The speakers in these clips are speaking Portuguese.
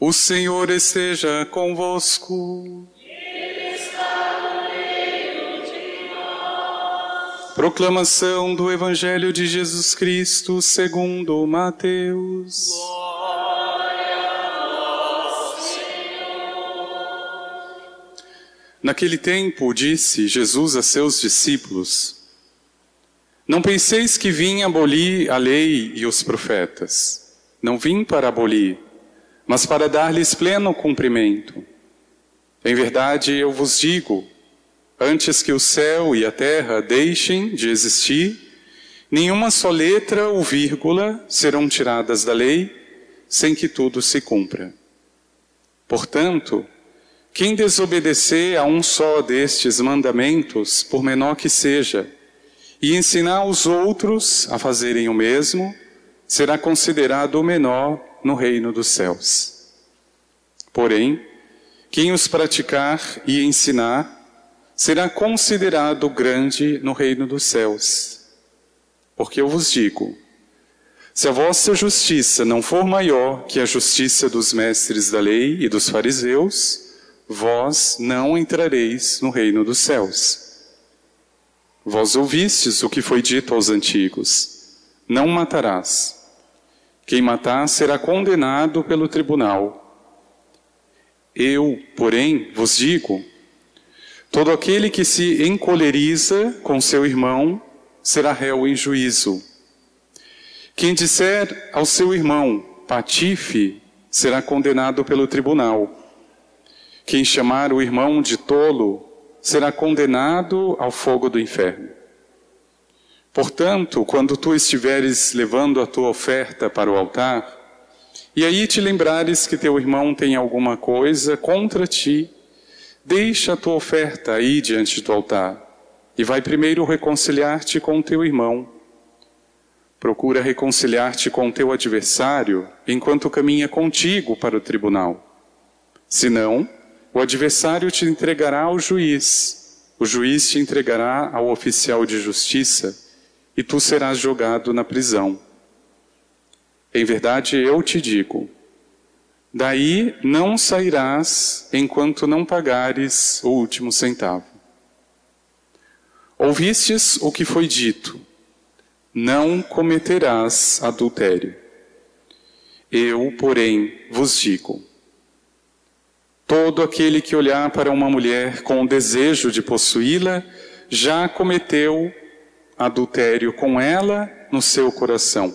O Senhor esteja convosco. Proclamação do Evangelho de Jesus Cristo segundo Mateus. Naquele tempo disse Jesus a seus discípulos: Não penseis que vim abolir a lei e os profetas. Não vim para abolir, mas para dar-lhes pleno cumprimento. Em verdade, eu vos digo, antes que o céu e a terra deixem de existir, nenhuma só letra ou vírgula serão tiradas da lei, sem que tudo se cumpra. Portanto, quem desobedecer a um só destes mandamentos, por menor que seja, e ensinar os outros a fazerem o mesmo, será considerado o menor no reino dos céus. Porém, quem os praticar e ensinar, será considerado grande no reino dos céus. Porque eu vos digo: se a vossa justiça não for maior que a justiça dos mestres da lei e dos fariseus, vós não entrareis no reino dos céus. Vós ouvistes o que foi dito aos antigos: não matarás. Quem matar será condenado pelo tribunal. Eu, porém, vos digo: Todo aquele que se encoleriza com seu irmão será réu em juízo. Quem disser ao seu irmão, patife, será condenado pelo tribunal. Quem chamar o irmão de tolo será condenado ao fogo do inferno. Portanto, quando tu estiveres levando a tua oferta para o altar, e aí te lembrares que teu irmão tem alguma coisa contra ti, Deixa a tua oferta aí diante do altar e vai primeiro reconciliar-te com teu irmão. Procura reconciliar-te com teu adversário enquanto caminha contigo para o tribunal. Senão, o adversário te entregará ao juiz, o juiz te entregará ao oficial de justiça e tu serás jogado na prisão. Em verdade, eu te digo, Daí não sairás enquanto não pagares o último centavo. Ouvistes o que foi dito: não cometerás adultério. Eu, porém, vos digo: todo aquele que olhar para uma mulher com o desejo de possuí-la, já cometeu adultério com ela no seu coração.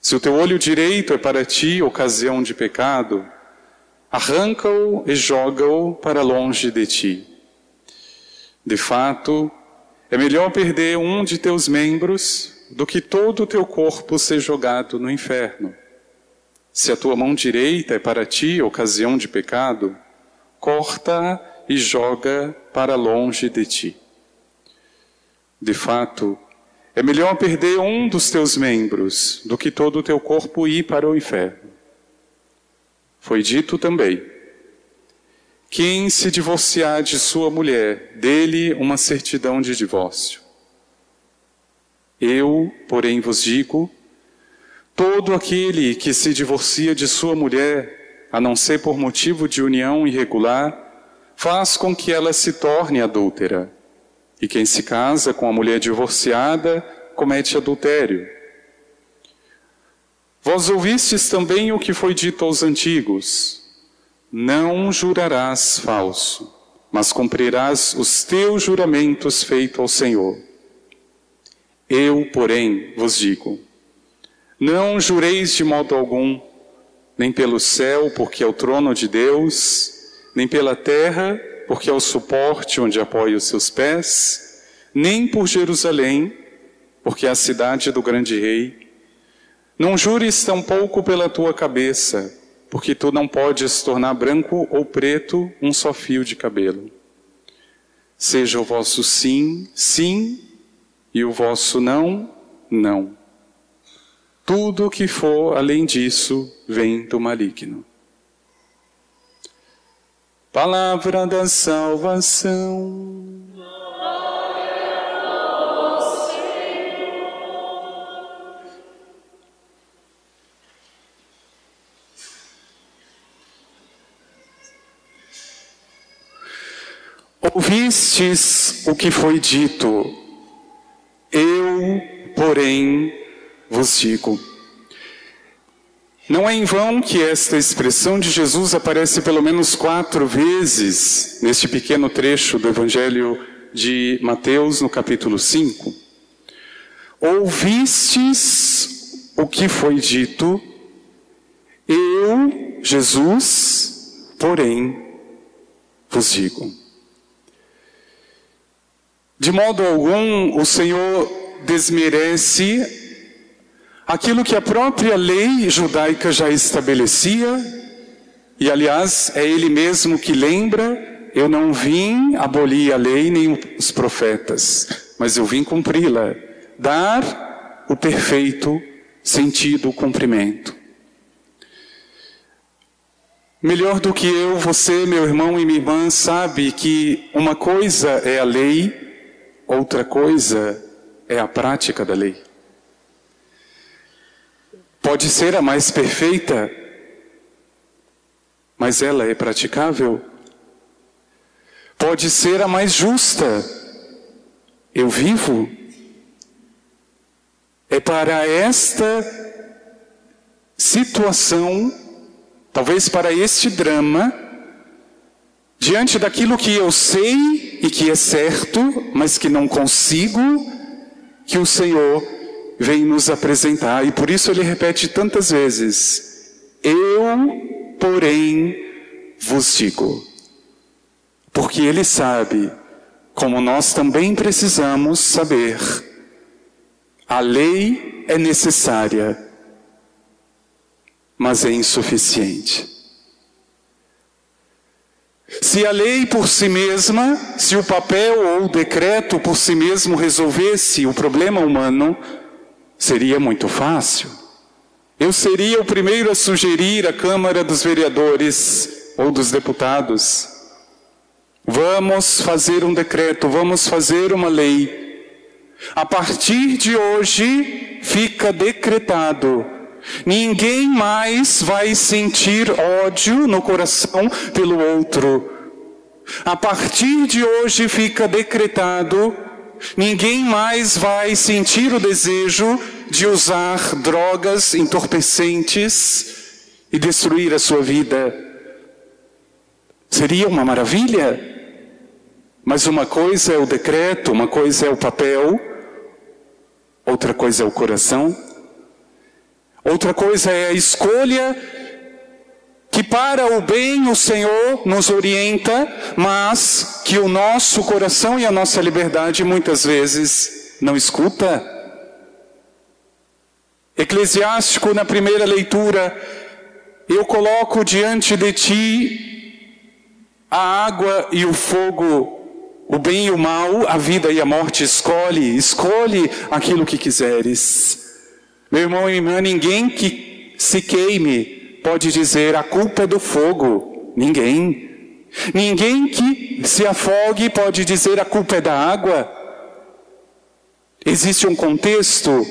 Se o teu olho direito é para ti ocasião de pecado, arranca-o e joga-o para longe de ti. De fato, é melhor perder um de teus membros do que todo o teu corpo ser jogado no inferno. Se a tua mão direita é para ti ocasião de pecado, corta e joga para longe de ti. De fato, é melhor perder um dos teus membros do que todo o teu corpo ir para o inferno. Foi dito também: quem se divorciar de sua mulher, dele uma certidão de divórcio. Eu, porém, vos digo: todo aquele que se divorcia de sua mulher, a não ser por motivo de união irregular, faz com que ela se torne adúltera. E quem se casa com a mulher divorciada comete adultério. Vós ouvistes também o que foi dito aos antigos: Não jurarás falso, mas cumprirás os teus juramentos feitos ao Senhor. Eu, porém, vos digo: Não jureis de modo algum, nem pelo céu, porque é o trono de Deus, nem pela terra, porque é o suporte onde apoia os seus pés, nem por Jerusalém, porque é a cidade do grande rei. Não jures tampouco pela tua cabeça, porque tu não podes tornar branco ou preto um só fio de cabelo. Seja o vosso sim, sim, e o vosso não, não. Tudo o que for além disso vem do maligno. Palavra da salvação. Ouvistes o que foi dito, eu, porém, vos digo. Não é em vão que esta expressão de Jesus aparece pelo menos quatro vezes neste pequeno trecho do Evangelho de Mateus, no capítulo 5. Ouvistes o que foi dito, eu, Jesus, porém, vos digo. De modo algum, o Senhor desmerece aquilo que a própria lei judaica já estabelecia, e aliás, é ele mesmo que lembra: eu não vim abolir a lei nem os profetas, mas eu vim cumpri-la, dar o perfeito sentido, o cumprimento. Melhor do que eu, você, meu irmão e minha irmã, sabe que uma coisa é a lei, outra coisa é a prática da lei. Pode ser a mais perfeita, mas ela é praticável. Pode ser a mais justa. Eu vivo. É para esta situação, talvez para este drama, diante daquilo que eu sei e que é certo, mas que não consigo, que o Senhor vem nos apresentar. E por isso ele repete tantas vezes: Eu, porém, vos digo. Porque ele sabe, como nós também precisamos saber, a lei é necessária, mas é insuficiente. Se a lei por si mesma, se o papel ou o decreto por si mesmo resolvesse o problema humano, Seria muito fácil. Eu seria o primeiro a sugerir à Câmara dos Vereadores ou dos deputados: vamos fazer um decreto, vamos fazer uma lei. A partir de hoje, fica decretado: ninguém mais vai sentir ódio no coração pelo outro. A partir de hoje, fica decretado Ninguém mais vai sentir o desejo de usar drogas entorpecentes e destruir a sua vida. Seria uma maravilha. Mas uma coisa é o decreto, uma coisa é o papel, outra coisa é o coração, outra coisa é a escolha que para o bem o Senhor nos orienta, mas que o nosso coração e a nossa liberdade muitas vezes não escuta. Eclesiástico, na primeira leitura, eu coloco diante de ti a água e o fogo, o bem e o mal, a vida e a morte. Escolhe, escolhe aquilo que quiseres. Meu irmão e irmã, ninguém que se queime pode dizer a culpa é do fogo? Ninguém. Ninguém que se afogue pode dizer a culpa é da água. Existe um contexto.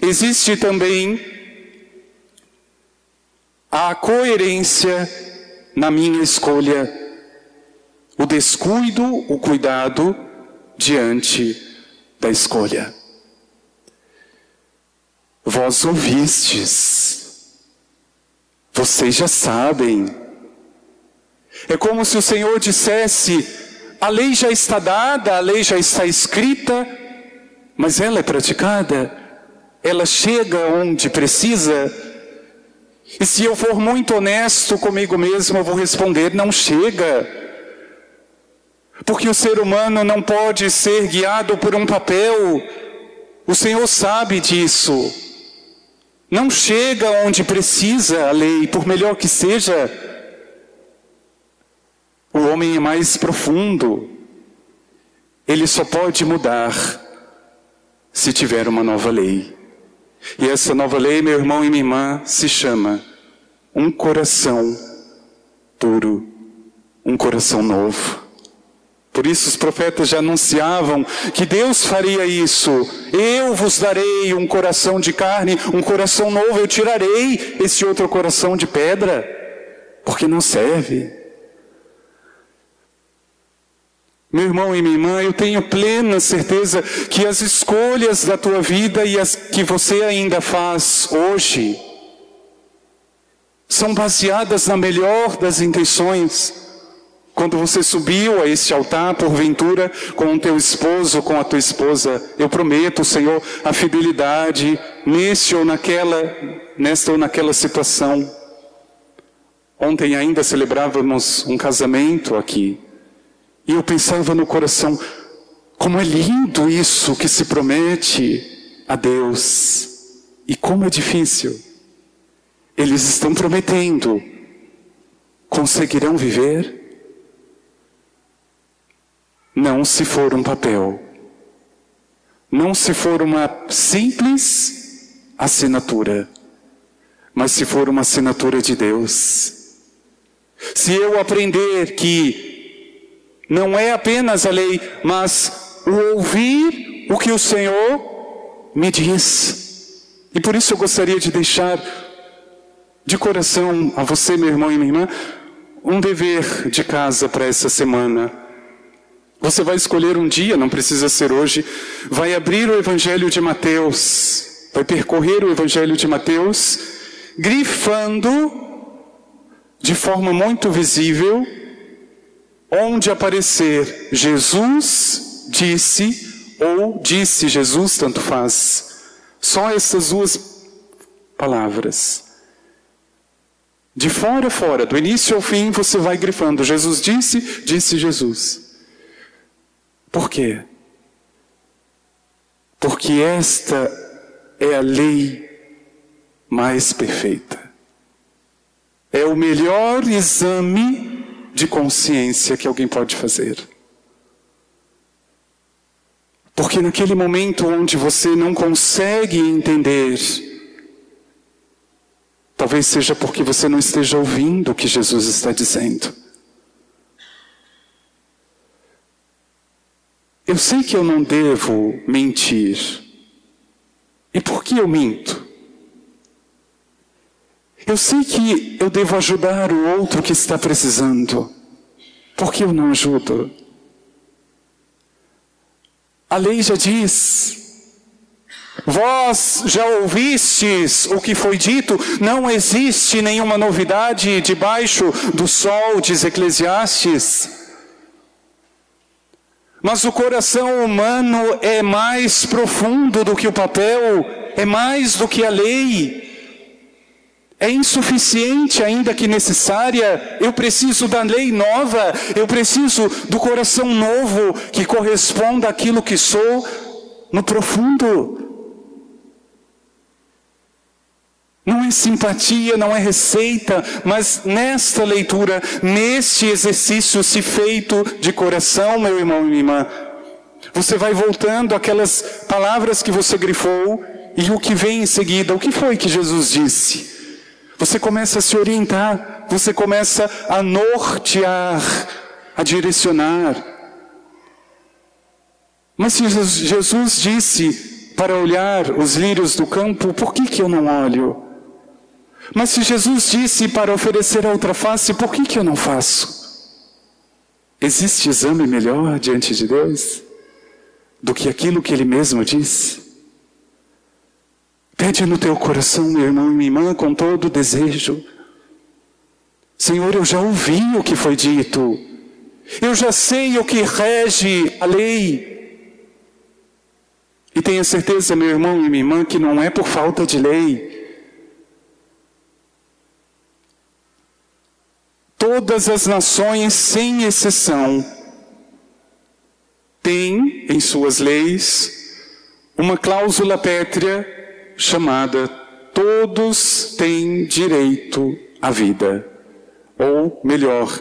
Existe também a coerência na minha escolha, o descuido, o cuidado diante da escolha. Vós ouvistes vocês já sabem. É como se o Senhor dissesse: a lei já está dada, a lei já está escrita, mas ela é praticada, ela chega onde precisa. E se eu for muito honesto comigo mesmo, eu vou responder: não chega. Porque o ser humano não pode ser guiado por um papel, o Senhor sabe disso. Não chega onde precisa a lei, por melhor que seja. O homem é mais profundo. Ele só pode mudar se tiver uma nova lei. E essa nova lei, meu irmão e minha irmã, se chama um coração puro, um coração novo. Por isso os profetas já anunciavam que Deus faria isso. Eu vos darei um coração de carne, um coração novo, eu tirarei esse outro coração de pedra, porque não serve. Meu irmão e minha irmã, eu tenho plena certeza que as escolhas da tua vida e as que você ainda faz hoje são baseadas na melhor das intenções. Quando você subiu a este altar, porventura, com o teu esposo, com a tua esposa, eu prometo, Senhor, a fidelidade neste ou naquela, nesta ou naquela situação. Ontem ainda celebrávamos um casamento aqui. E eu pensava no coração, como é lindo isso que se promete a Deus. E como é difícil. Eles estão prometendo. Conseguirão viver? Não se for um papel. Não se for uma simples assinatura. Mas se for uma assinatura de Deus. Se eu aprender que não é apenas a lei, mas o ouvir o que o Senhor me diz. E por isso eu gostaria de deixar de coração a você, meu irmão e minha irmã, um dever de casa para essa semana. Você vai escolher um dia, não precisa ser hoje, vai abrir o Evangelho de Mateus, vai percorrer o Evangelho de Mateus, grifando de forma muito visível onde aparecer Jesus disse ou disse Jesus, tanto faz. Só essas duas palavras. De fora a fora, do início ao fim, você vai grifando: Jesus disse, disse Jesus. Por quê? Porque esta é a lei mais perfeita. É o melhor exame de consciência que alguém pode fazer. Porque naquele momento onde você não consegue entender, talvez seja porque você não esteja ouvindo o que Jesus está dizendo. Eu sei que eu não devo mentir. E por que eu minto? Eu sei que eu devo ajudar o outro que está precisando. Por que eu não ajudo? A lei já diz. Vós já ouvistes o que foi dito, não existe nenhuma novidade debaixo do sol, diz Eclesiastes. Mas o coração humano é mais profundo do que o papel, é mais do que a lei é insuficiente ainda que necessária. Eu preciso da lei nova, eu preciso do coração novo que corresponda àquilo que sou no profundo. Não é simpatia, não é receita, mas nesta leitura, neste exercício se feito de coração, meu irmão e minha irmã, você vai voltando aquelas palavras que você grifou e o que vem em seguida. O que foi que Jesus disse? Você começa a se orientar, você começa a nortear, a direcionar. Mas se Jesus disse para olhar os lírios do campo, por que, que eu não olho? Mas se Jesus disse para oferecer a outra face, por que, que eu não faço? Existe exame melhor diante de Deus do que aquilo que Ele mesmo disse? Pede no teu coração, meu irmão e minha irmã, com todo desejo. Senhor, eu já ouvi o que foi dito. Eu já sei o que rege a lei. E tenha certeza, meu irmão e minha irmã, que não é por falta de lei. Todas as nações, sem exceção, têm em suas leis uma cláusula pétrea chamada Todos têm direito à vida. Ou, melhor,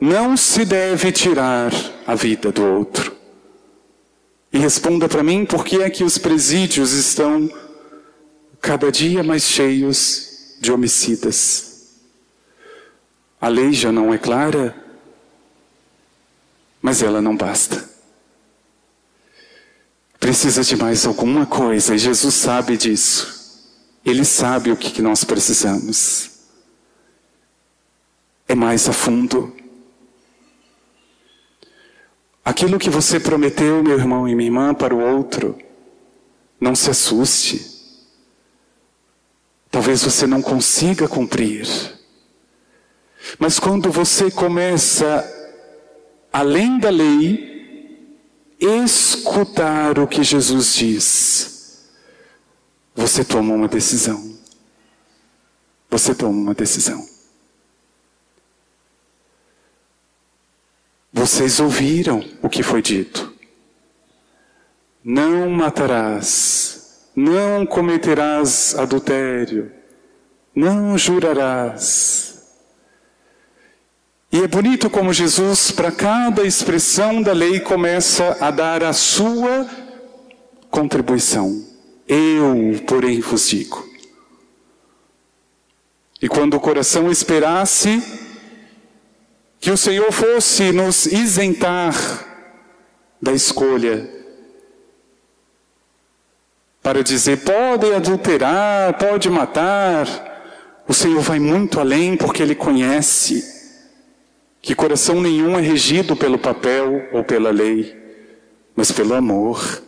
não se deve tirar a vida do outro. E responda para mim por que é que os presídios estão cada dia mais cheios de homicidas. A lei já não é clara, mas ela não basta precisa de mais alguma coisa e Jesus sabe disso. Ele sabe o que nós precisamos. É mais a fundo. Aquilo que você prometeu, meu irmão e minha irmã, para o outro, não se assuste. Talvez você não consiga cumprir. Mas quando você começa, além da lei, escutar o que Jesus diz, você toma uma decisão. Você toma uma decisão. Vocês ouviram o que foi dito. Não matarás, não cometerás adultério, não jurarás. E é bonito como Jesus, para cada expressão da lei, começa a dar a sua contribuição. Eu, porém, vos digo. E quando o coração esperasse que o Senhor fosse nos isentar da escolha, para dizer, pode adulterar, pode matar, o Senhor vai muito além porque Ele conhece que coração nenhum é regido pelo papel ou pela lei, mas pelo amor.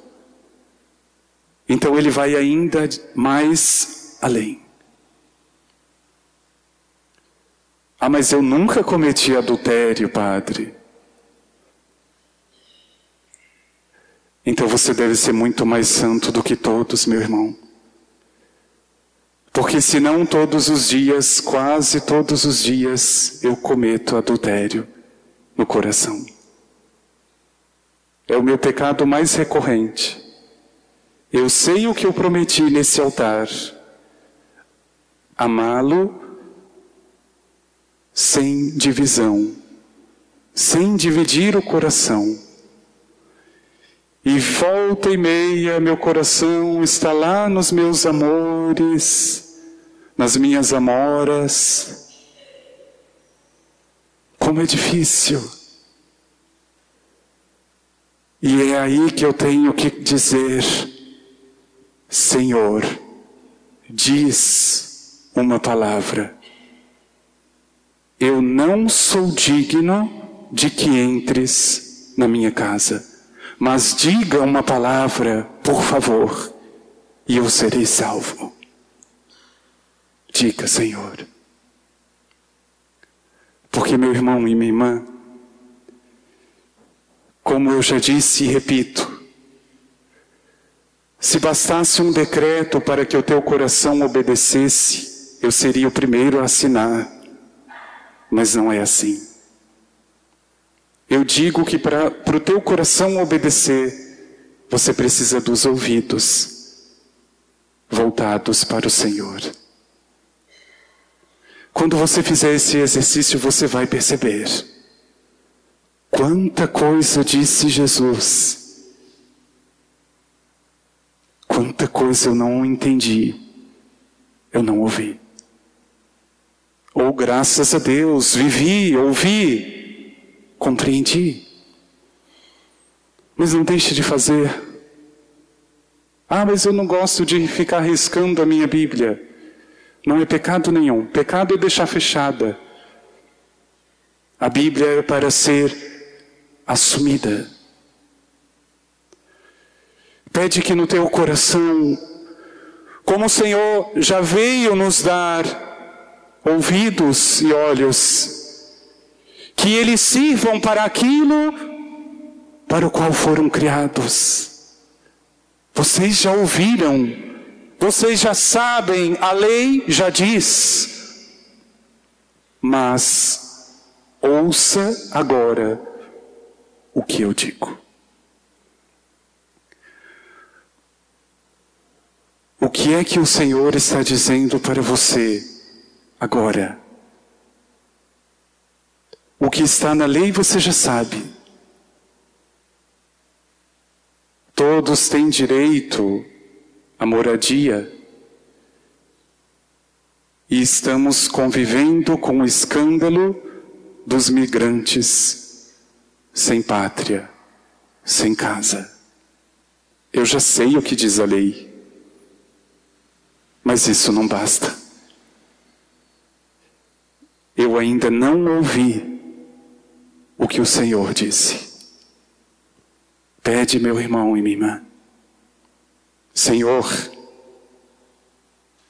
Então Ele vai ainda mais além. Ah, mas eu nunca cometi adultério, padre. Então você deve ser muito mais santo do que todos, meu irmão. Porque senão todos os dias, quase todos os dias, eu cometo adultério no coração. É o meu pecado mais recorrente. Eu sei o que eu prometi nesse altar: amá-lo sem divisão, sem dividir o coração. E volta e meia, meu coração está lá nos meus amores, nas minhas amoras. Como é difícil. E é aí que eu tenho que dizer: Senhor, diz uma palavra eu não sou digno de que entres na minha casa, mas diga uma palavra, por favor, e eu serei salvo. Diga, Senhor. Porque, meu irmão e minha irmã, como eu já disse e repito, se bastasse um decreto para que o teu coração obedecesse, eu seria o primeiro a assinar. Mas não é assim. Eu digo que para o teu coração obedecer, você precisa dos ouvidos voltados para o Senhor. Quando você fizer esse exercício, você vai perceber quanta coisa disse Jesus. Quanta coisa eu não entendi, eu não ouvi. Ou graças a Deus, vivi, ouvi, compreendi. Mas não deixe de fazer. Ah, mas eu não gosto de ficar riscando a minha Bíblia. Não é pecado nenhum. Pecado é deixar fechada. A Bíblia é para ser assumida. Pede que no teu coração, como o Senhor já veio nos dar ouvidos e olhos, que eles sirvam para aquilo para o qual foram criados. Vocês já ouviram, vocês já sabem, a lei já diz, mas ouça agora o que eu digo. O que é que o Senhor está dizendo para você? Agora, o que está na lei você já sabe. Todos têm direito à moradia. E estamos convivendo com o escândalo dos migrantes sem pátria, sem casa. Eu já sei o que diz a lei, mas isso não basta eu ainda não ouvi o que o Senhor disse. Pede, meu irmão e minha irmã. Senhor,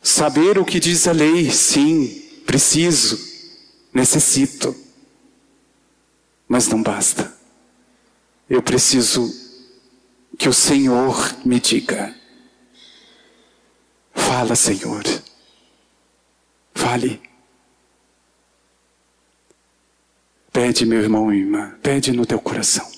saber o que diz a lei, sim, preciso, necessito. Mas não basta. Eu preciso que o Senhor me diga. Fala, Senhor. Fale. Pede, meu irmão e irmã, pede no teu coração.